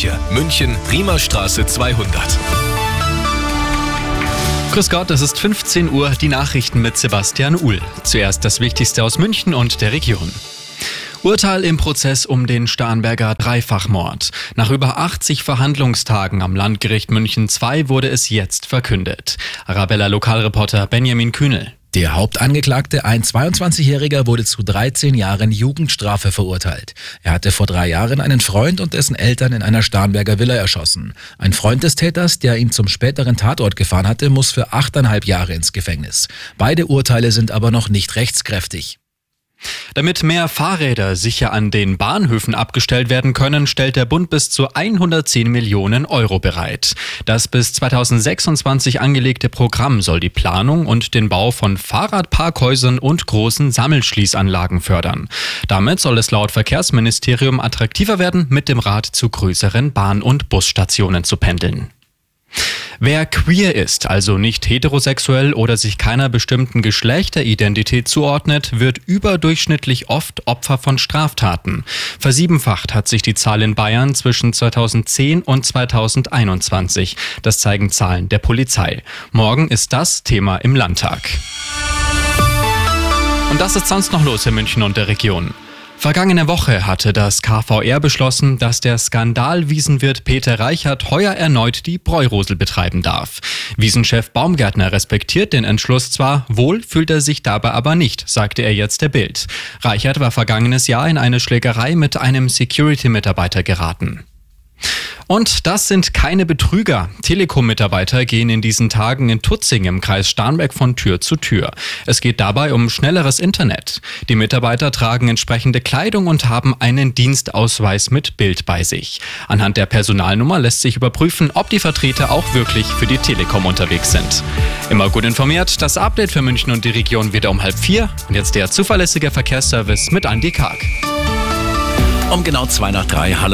Kirche, München, Riemerstraße 200. Grüß Gott, es ist 15 Uhr, die Nachrichten mit Sebastian Uhl. Zuerst das Wichtigste aus München und der Region. Urteil im Prozess um den Starnberger Dreifachmord. Nach über 80 Verhandlungstagen am Landgericht München II wurde es jetzt verkündet. Arabella Lokalreporter Benjamin Kühnel. Der Hauptangeklagte, ein 22-Jähriger, wurde zu 13 Jahren Jugendstrafe verurteilt. Er hatte vor drei Jahren einen Freund und dessen Eltern in einer Starnberger Villa erschossen. Ein Freund des Täters, der ihn zum späteren Tatort gefahren hatte, muss für achteinhalb Jahre ins Gefängnis. Beide Urteile sind aber noch nicht rechtskräftig. Damit mehr Fahrräder sicher an den Bahnhöfen abgestellt werden können, stellt der Bund bis zu 110 Millionen Euro bereit. Das bis 2026 angelegte Programm soll die Planung und den Bau von Fahrradparkhäusern und großen Sammelschließanlagen fördern. Damit soll es laut Verkehrsministerium attraktiver werden, mit dem Rad zu größeren Bahn- und Busstationen zu pendeln. Wer queer ist, also nicht heterosexuell oder sich keiner bestimmten Geschlechteridentität zuordnet, wird überdurchschnittlich oft Opfer von Straftaten. Versiebenfacht hat sich die Zahl in Bayern zwischen 2010 und 2021. Das zeigen Zahlen der Polizei. Morgen ist das Thema im Landtag. Und das ist sonst noch los in München und der Region. Vergangene Woche hatte das KVR beschlossen, dass der Skandalwiesenwirt Peter Reichert heuer erneut die Bräurosel betreiben darf. Wiesenchef Baumgärtner respektiert den Entschluss zwar, wohl fühlt er sich dabei aber nicht, sagte er jetzt der Bild. Reichert war vergangenes Jahr in eine Schlägerei mit einem Security-Mitarbeiter geraten. Und das sind keine Betrüger. Telekom-Mitarbeiter gehen in diesen Tagen in Tutzing im Kreis Starnberg von Tür zu Tür. Es geht dabei um schnelleres Internet. Die Mitarbeiter tragen entsprechende Kleidung und haben einen Dienstausweis mit Bild bei sich. Anhand der Personalnummer lässt sich überprüfen, ob die Vertreter auch wirklich für die Telekom unterwegs sind. Immer gut informiert, das Update für München und die Region wieder um halb vier. Und jetzt der zuverlässige Verkehrsservice mit Andy Karg. Um genau zwei nach drei. Hallo.